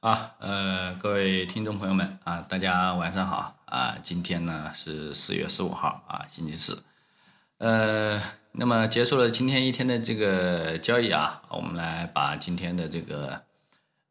啊，呃，各位听众朋友们啊，大家晚上好啊！今天呢是四月十五号啊，星期四。呃，那么结束了今天一天的这个交易啊，我们来把今天的这个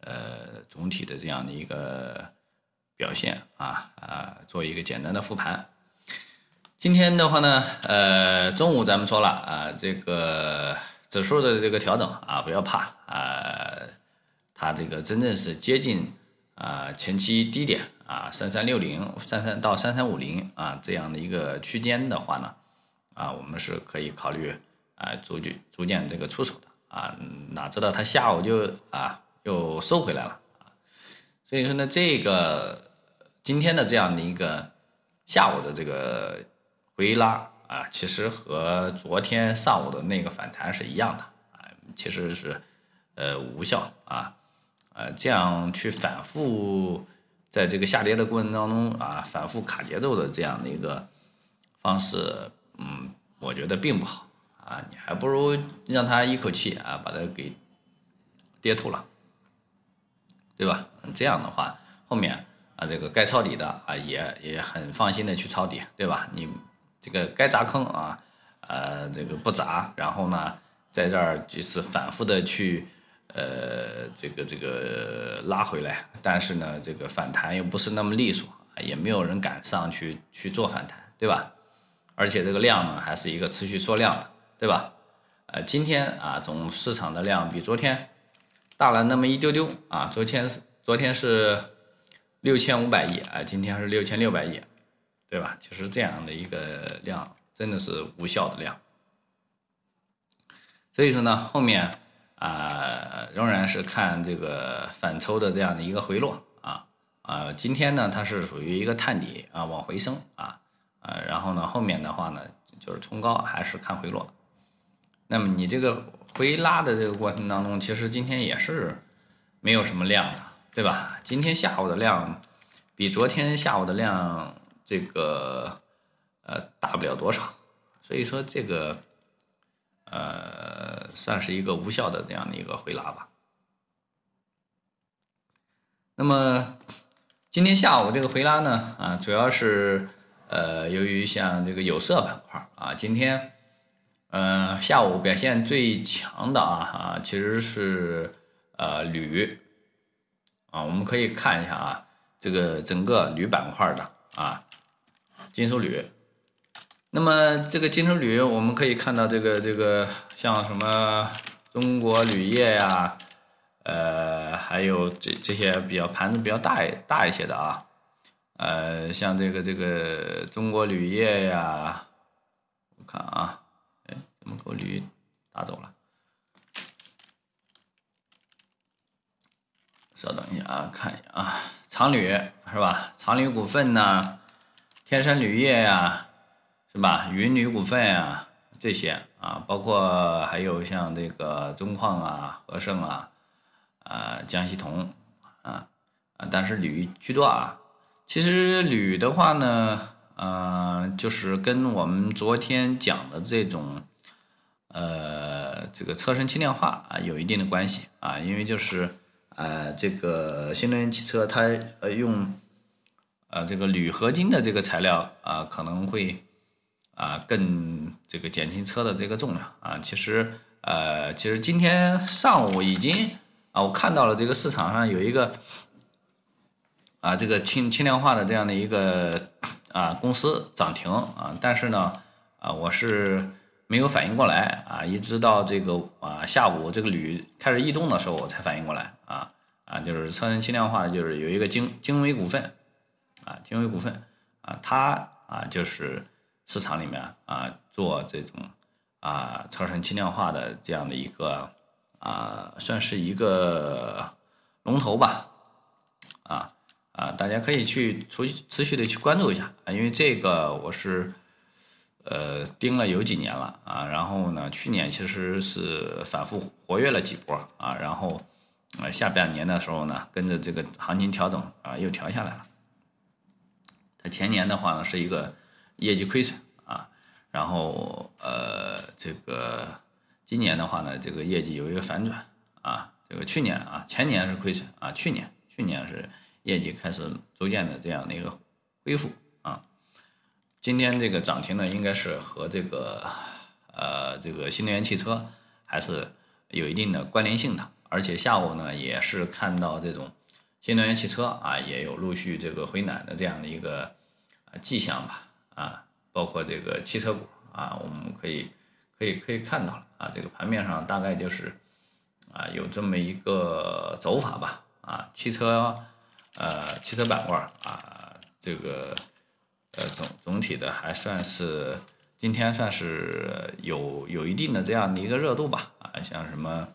呃总体的这样的一个表现啊啊做一个简单的复盘。今天的话呢，呃，中午咱们说了啊，这个指数的这个调整啊，不要怕啊。这个真正是接近啊前期低点啊三三六零三三到三三五零啊这样的一个区间的话呢，啊我们是可以考虑啊逐渐逐渐这个出手的啊哪知道它下午就啊又收回来了啊，所以说呢这个今天的这样的一个下午的这个回拉啊，其实和昨天上午的那个反弹是一样的啊，其实是呃无效啊。呃，这样去反复在这个下跌的过程当中啊，反复卡节奏的这样的一个方式，嗯，我觉得并不好啊。你还不如让它一口气啊，把它给跌吐了，对吧？这样的话，后面啊，这个该抄底的啊，也也很放心的去抄底，对吧？你这个该砸坑啊，呃，这个不砸，然后呢，在这儿就是反复的去。呃，这个这个拉回来，但是呢，这个反弹又不是那么利索，也没有人敢上去去做反弹，对吧？而且这个量呢，还是一个持续缩量的，对吧？呃，今天啊，总市场的量比昨天大了那么一丢丢啊，昨天是昨天是六千五百亿啊，今天是六千六百亿，对吧？其实这样的一个量真的是无效的量，所以说呢，后面。啊，仍然是看这个反抽的这样的一个回落啊啊，今天呢它是属于一个探底啊往回升啊啊，然后呢后面的话呢就是冲高还是看回落，那么你这个回拉的这个过程当中，其实今天也是没有什么量的，对吧？今天下午的量比昨天下午的量这个呃大不了多少，所以说这个。呃，算是一个无效的这样的一个回拉吧。那么今天下午这个回拉呢，啊，主要是呃，由于像这个有色板块啊，今天嗯下午表现最强的啊啊，其实是呃铝啊，我们可以看一下啊，这个整个铝板块的啊，金属铝。那么这个金属铝，我们可以看到这个这个像什么中国铝业呀，呃，还有这这些比较盘子比较大大一些的啊，呃，像这个这个中国铝业呀，我看啊，哎，怎么给我铝打走了？稍等一下啊，看一下啊，长铝是吧？长铝股份呐，天山铝业呀。是吧？云铝股份啊，这些啊，包括还有像这个中矿啊、和盛啊、啊江西铜啊啊，但是铝居多啊。其实铝的话呢，呃，就是跟我们昨天讲的这种呃这个车身轻量化啊有一定的关系啊，因为就是呃这个新能源汽车它呃用呃这个铝合金的这个材料啊可能会。啊，更这个减轻车的这个重量啊，其实呃，其实今天上午已经啊，我看到了这个市场上有一个啊，这个轻轻量化的这样的一个啊公司涨停啊，但是呢啊，我是没有反应过来啊，一直到这个啊下午这个铝开始异动的时候，我才反应过来啊啊，就是车身轻量化的，就是有一个精精微股份啊，精微股份啊，它啊就是。市场里面啊，做这种啊超声轻量化的这样的一个啊，算是一个龙头吧，啊啊，大家可以去持持续的去关注一下啊，因为这个我是呃盯了有几年了啊，然后呢，去年其实是反复活跃了几波啊，然后呃下半年的时候呢，跟着这个行情调整啊，又调下来了。它前年的话呢，是一个。业绩亏损啊，然后呃，这个今年的话呢，这个业绩有一个反转啊，这个去年啊，前年是亏损啊，去年去年是业绩开始逐渐的这样的一个恢复啊。今天这个涨停呢，应该是和这个呃这个新能源汽车还是有一定的关联性的，而且下午呢也是看到这种新能源汽车啊也有陆续这个回暖的这样的一个迹象吧啊，包括这个汽车股啊，我们可以可以可以看到了啊，这个盘面上大概就是啊有这么一个走法吧啊，汽车呃汽车板块啊这个。呃，总总体的还算是今天算是有有一定的这样的一个热度吧，啊，像什么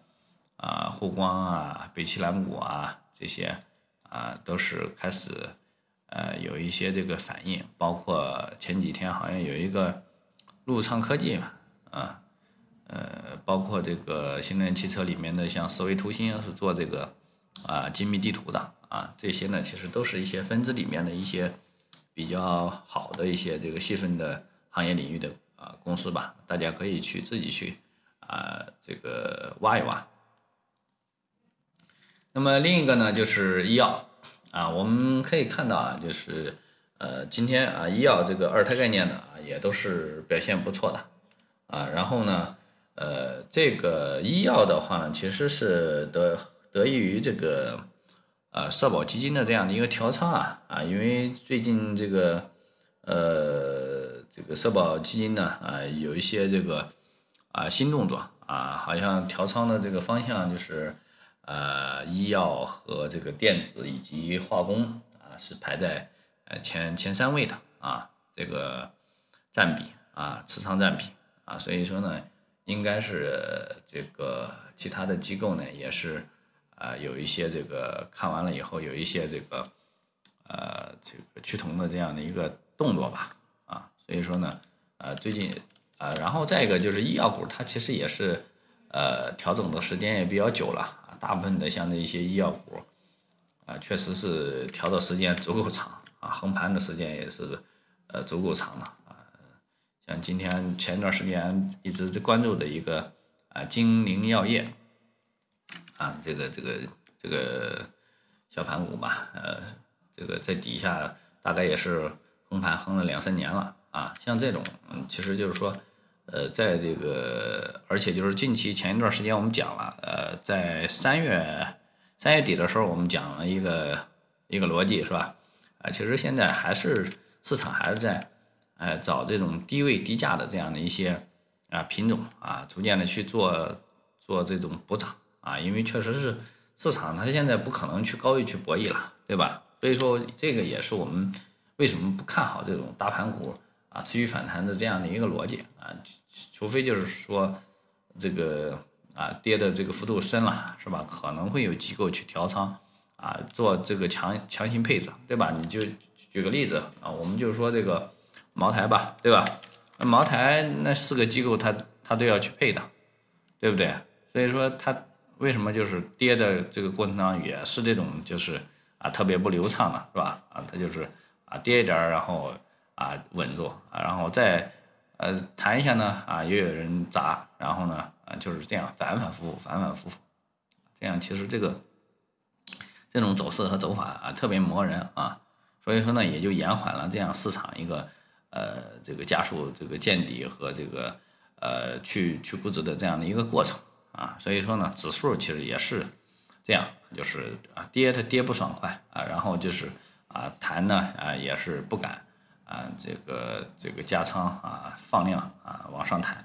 啊沪光啊、北汽蓝谷啊这些啊都是开始呃有一些这个反应，包括前几天好像有一个陆畅科技嘛，啊呃包括这个新能源汽车里面的像思维图形是做这个啊精密地图的啊，这些呢其实都是一些分支里面的一些。比较好的一些这个细分的行业领域的啊公司吧，大家可以去自己去啊这个挖一挖。那么另一个呢就是医药啊，我们可以看到啊，就是呃今天啊医药这个二胎概念呢也都是表现不错的啊，然后呢呃这个医药的话呢其实是得得益于这个。啊，社保基金的这样的一个调仓啊啊，因为最近这个呃这个社保基金呢啊有一些这个啊新动作啊，好像调仓的这个方向就是呃医药和这个电子以及化工啊是排在呃前前三位的啊这个占比啊持仓占比啊，所以说呢应该是这个其他的机构呢也是。啊，有一些这个看完了以后，有一些这个，呃，这个趋同的这样的一个动作吧，啊，所以说呢，呃，最近，啊，然后再一个就是医药股，它其实也是，呃，调整的时间也比较久了，大部分的像那一些医药股，啊，确实是调的时间足够长，啊，横盘的时间也是，呃，足够长的，啊，像今天前一段时间一直在关注的一个，啊，金陵药业。啊，这个这个这个小盘股吧，呃，这个在底下大概也是横盘横了两三年了啊。像这种，其实就是说，呃，在这个，而且就是近期前一段时间我们讲了，呃，在三月三月底的时候，我们讲了一个一个逻辑是吧？啊，其实现在还是市场还是在，呃，找这种低位低价的这样的一些啊品种啊，逐渐的去做做这种补涨。啊，因为确实是市场，它现在不可能去高位去博弈了，对吧？所以说这个也是我们为什么不看好这种大盘股啊持续反弹的这样的一个逻辑啊，除非就是说这个啊跌的这个幅度深了，是吧？可能会有机构去调仓啊，做这个强强行配置，对吧？你就举个例子啊，我们就说这个茅台吧，对吧？那茅台那四个机构它它都要去配的，对不对？所以说它。为什么就是跌的这个过程当中也是这种就是啊特别不流畅的是吧？啊，它就是啊跌一点然后啊稳住啊，然后再呃弹一下呢啊又有人砸，然后呢啊就是这样反反复复反反复复，这样其实这个这种走势和走法啊特别磨人啊，所以说呢也就延缓了这样市场一个呃这个加速这个见底和这个呃去去估值的这样的一个过程。啊，所以说呢，指数其实也是这样，就是啊跌它跌不爽快啊，然后就是啊弹呢啊也是不敢啊这个这个加仓啊放量啊往上弹，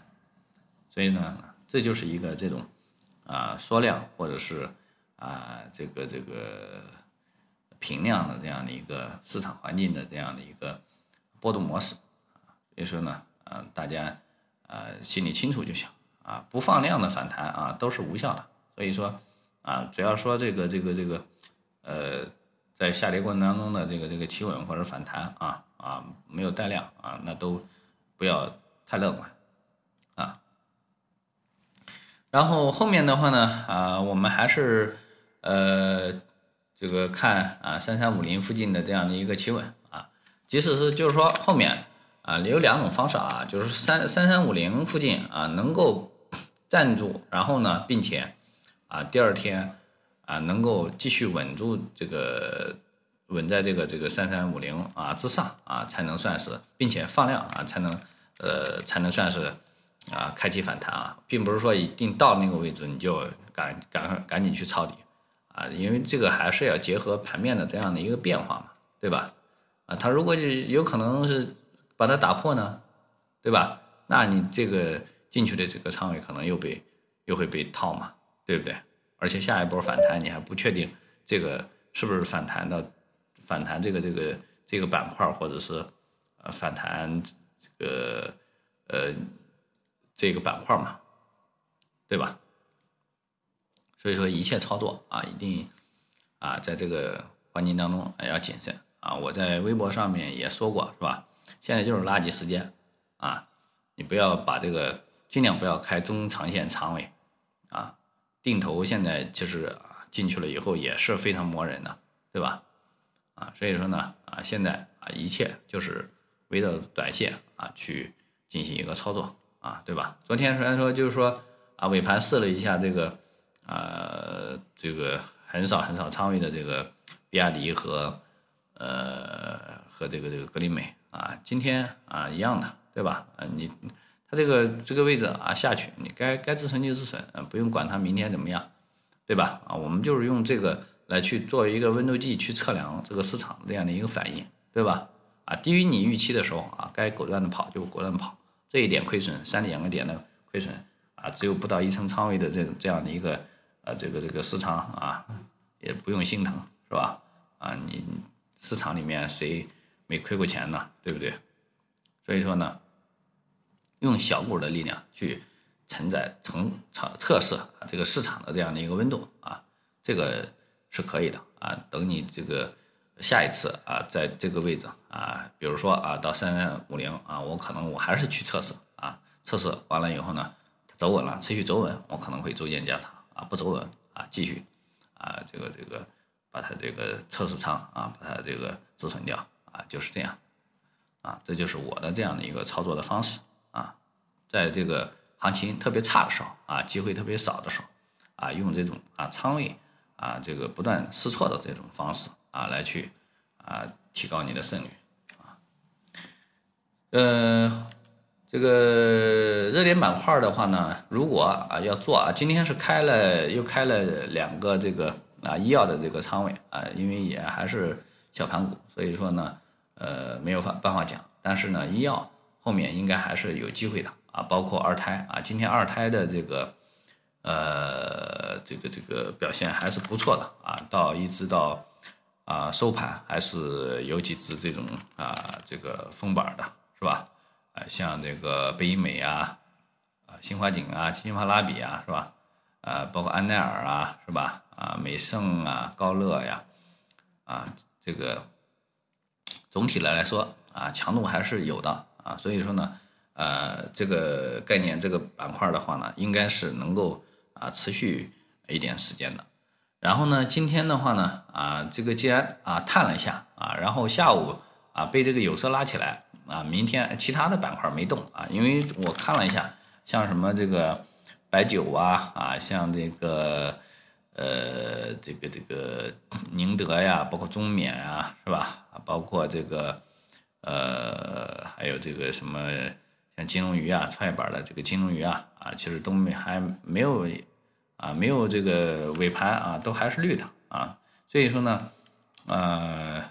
所以呢这就是一个这种啊缩量或者是啊这个这个平量的这样的一个市场环境的这样的一个波动模式，所以说呢啊大家啊心里清楚就行。啊，不放量的反弹啊，都是无效的。所以说，啊，只要说这个这个这个，呃，在下跌过程当中的这个这个企稳或者反弹啊啊，没有带量啊，那都不要太乐观啊。然后后面的话呢，啊，我们还是呃这个看啊三三五零附近的这样的一个企稳啊，即使是就是说后面啊有两种方式啊，就是三三三五零附近啊能够。站住，然后呢，并且，啊，第二天，啊能够继续稳住这个稳在这个这个三三五零啊之上啊，才能算是，并且放量啊才能呃才能算是啊开启反弹啊，并不是说一定到那个位置你就赶赶赶紧去抄底啊，因为这个还是要结合盘面的这样的一个变化嘛，对吧？啊，它如果有可能是把它打破呢，对吧？那你这个进去的这个仓位可能又被又会被套嘛，对不对？而且下一波反弹你还不确定这个是不是反弹到，反弹这个这个这个板块或者是呃反弹这个呃这个板块嘛，对吧？所以说一切操作啊，一定啊在这个环境当中要谨慎啊。我在微博上面也说过是吧？现在就是垃圾时间啊。你不要把这个尽量不要开中长线长尾，啊，定投现在其实进去了以后也是非常磨人的，对吧？啊，所以说呢啊现在啊一切就是围绕短线啊去进行一个操作啊，对吧？昨天虽然说就是说啊尾盘试了一下这个呃这个很少很少仓位的这个比亚迪和呃和这个这个格力美啊，今天啊一样的。对吧？啊，你，它这个这个位置啊下去，你该该止损就止损，啊，不用管它明天怎么样，对吧？啊，我们就是用这个来去做一个温度计去测量这个市场这样的一个反应，对吧？啊，低于你预期的时候啊，该果断的跑就果断跑，这一点亏损三两个点的亏损啊，只有不到一层仓位的这种这样的一个呃这个这个市场啊，也不用心疼，是吧？啊，你市场里面谁没亏过钱呢？对不对？所以说呢。用小股的力量去承载、承测测试这个市场的这样的一个温度啊，这个是可以的啊。等你这个下一次啊，在这个位置啊，比如说啊到三三五零啊，我可能我还是去测试啊，测试完了以后呢，走稳了，持续走稳，我可能会逐渐加仓啊，不走稳啊，继续啊这个这个把它这个测试仓啊，把它这个止损掉啊，就是这样啊，这就是我的这样的一个操作的方式。啊，在这个行情特别差的时候啊，机会特别少的时候啊，用这种啊仓位啊这个不断试错的这种方式啊，来去啊提高你的胜率啊。呃，这个热点板块的话呢，如果啊要做啊，今天是开了又开了两个这个啊医药的这个仓位啊，因为也还是小盘股，所以说呢呃没有法办法讲，但是呢医药。后面应该还是有机会的啊，包括二胎啊，今天二胎的这个，呃，这个这个表现还是不错的啊，到一直到啊收盘还是有几只这种啊这个封板的是吧？啊，像这个贝因美啊，啊新华锦啊，新华拉比啊是吧？啊，包括安奈尔啊是吧？啊美盛啊高乐呀，啊这个总体来来说啊强度还是有的。啊，所以说呢，呃，这个概念这个板块的话呢，应该是能够啊持续一点时间的。然后呢，今天的话呢，啊，这个既然啊探了一下啊，然后下午啊被这个有色拉起来啊，明天其他的板块没动啊，因为我看了一下，像什么这个白酒啊啊，像这个呃这个这个宁德呀，包括中缅啊，是吧？包括这个。呃，还有这个什么像金龙鱼啊，创业板的这个金龙鱼啊，啊，其实都没还没有啊，没有这个尾盘啊，都还是绿的啊。所以说呢，呃，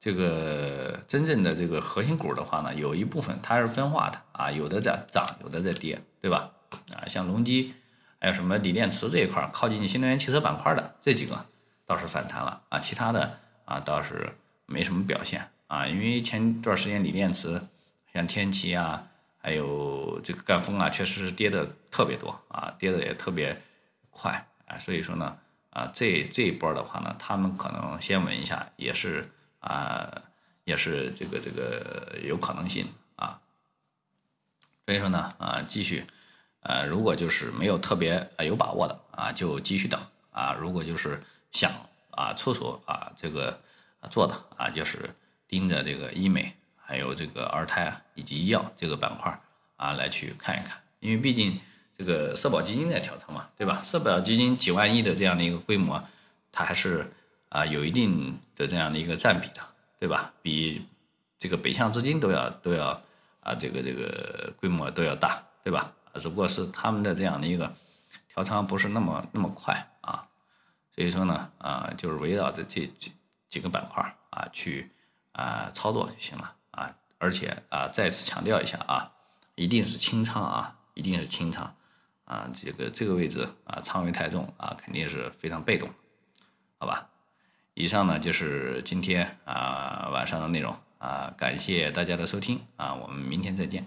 这个真正的这个核心股的话呢，有一部分它是分化的啊，有的在涨，有的在跌，对吧？啊，像隆基，还有什么锂电池这一块靠近新能源汽车板块的这几个倒是反弹了啊，其他的啊倒是没什么表现。啊，因为前段时间锂电池，像天齐啊，还有这个赣锋啊，确实是跌的特别多啊，跌的也特别快啊，所以说呢，啊，这这一波的话呢，他们可能先稳一下，也是啊，也是这个这个有可能性啊，所以说呢，啊，继续，呃，如果就是没有特别有把握的啊，就继续等啊，如果就是想啊出手啊这个做的啊，就是。盯着这个医美，还有这个二胎啊，以及医药这个板块啊，来去看一看，因为毕竟这个社保基金在调仓嘛，对吧？社保基金几万亿的这样的一个规模它还是啊有一定的这样的一个占比的，对吧？比这个北向资金都要都要啊这个这个规模都要大，对吧？只不过是他们的这样的一个调仓不是那么那么快啊，所以说呢啊就是围绕着这几几个板块啊去啊操作就行了啊，而且啊再次强调一下啊，一定是清仓啊，一定是清仓。啊，这个这个位置啊，仓位太重啊，肯定是非常被动，好吧？以上呢就是今天啊晚上的内容啊，感谢大家的收听啊，我们明天再见。